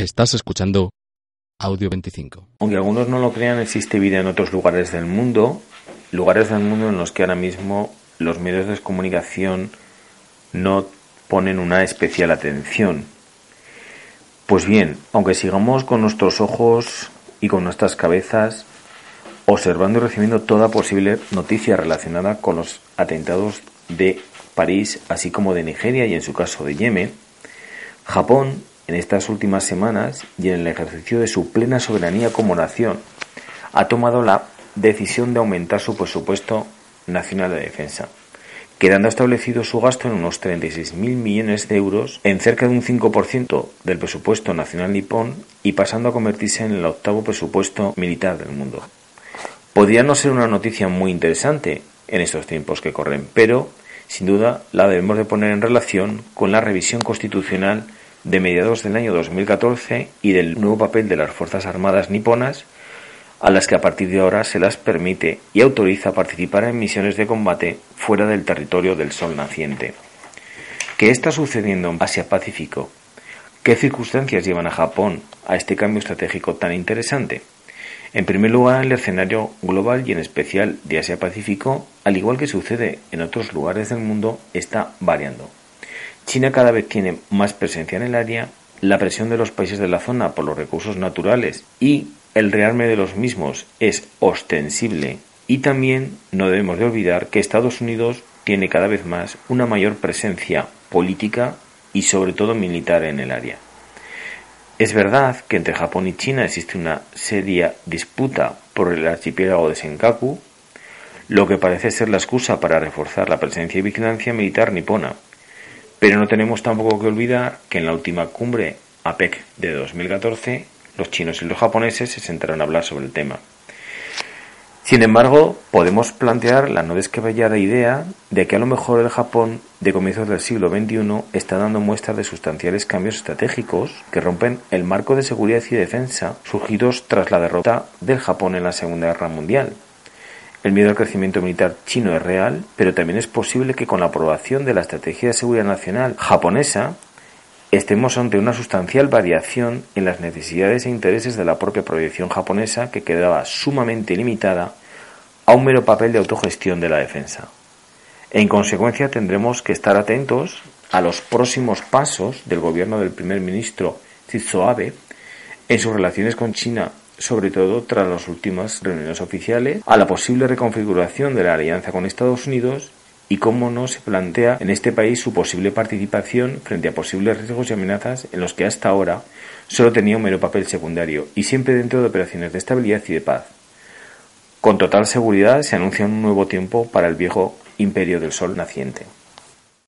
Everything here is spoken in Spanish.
Estás escuchando Audio 25. Aunque algunos no lo crean, existe vida en otros lugares del mundo, lugares del mundo en los que ahora mismo los medios de comunicación no ponen una especial atención. Pues bien, aunque sigamos con nuestros ojos y con nuestras cabezas observando y recibiendo toda posible noticia relacionada con los atentados de París, así como de Nigeria y en su caso de Yemen, Japón en estas últimas semanas y en el ejercicio de su plena soberanía como nación, ha tomado la decisión de aumentar su presupuesto nacional de defensa, quedando establecido su gasto en unos 36.000 millones de euros, en cerca de un 5% del presupuesto nacional nipón y pasando a convertirse en el octavo presupuesto militar del mundo. Podría no ser una noticia muy interesante en estos tiempos que corren, pero sin duda la debemos de poner en relación con la revisión constitucional de mediados del año 2014 y del nuevo papel de las Fuerzas Armadas niponas, a las que a partir de ahora se las permite y autoriza participar en misiones de combate fuera del territorio del Sol naciente. ¿Qué está sucediendo en Asia-Pacífico? ¿Qué circunstancias llevan a Japón a este cambio estratégico tan interesante? En primer lugar, el escenario global y en especial de Asia-Pacífico, al igual que sucede en otros lugares del mundo, está variando. China cada vez tiene más presencia en el área, la presión de los países de la zona por los recursos naturales y el rearme de los mismos es ostensible y también no debemos de olvidar que Estados Unidos tiene cada vez más una mayor presencia política y sobre todo militar en el área. Es verdad que entre Japón y China existe una seria disputa por el archipiélago de Senkaku, lo que parece ser la excusa para reforzar la presencia y vigilancia militar nipona, pero no tenemos tampoco que olvidar que en la última cumbre APEC de 2014 los chinos y los japoneses se sentaron a hablar sobre el tema. Sin embargo, podemos plantear la no descabellada idea de que a lo mejor el Japón de comienzos del siglo XXI está dando muestras de sustanciales cambios estratégicos que rompen el marco de seguridad y defensa surgidos tras la derrota del Japón en la Segunda Guerra Mundial, el miedo al crecimiento militar chino es real, pero también es posible que con la aprobación de la Estrategia de Seguridad Nacional japonesa estemos ante una sustancial variación en las necesidades e intereses de la propia proyección japonesa que quedaba sumamente limitada a un mero papel de autogestión de la defensa. En consecuencia tendremos que estar atentos a los próximos pasos del gobierno del primer ministro Shinzo Abe en sus relaciones con China sobre todo tras las últimas reuniones oficiales, a la posible reconfiguración de la alianza con Estados Unidos y cómo no se plantea en este país su posible participación frente a posibles riesgos y amenazas en los que hasta ahora solo tenía un mero papel secundario y siempre dentro de operaciones de estabilidad y de paz. Con total seguridad se anuncia un nuevo tiempo para el viejo imperio del sol naciente.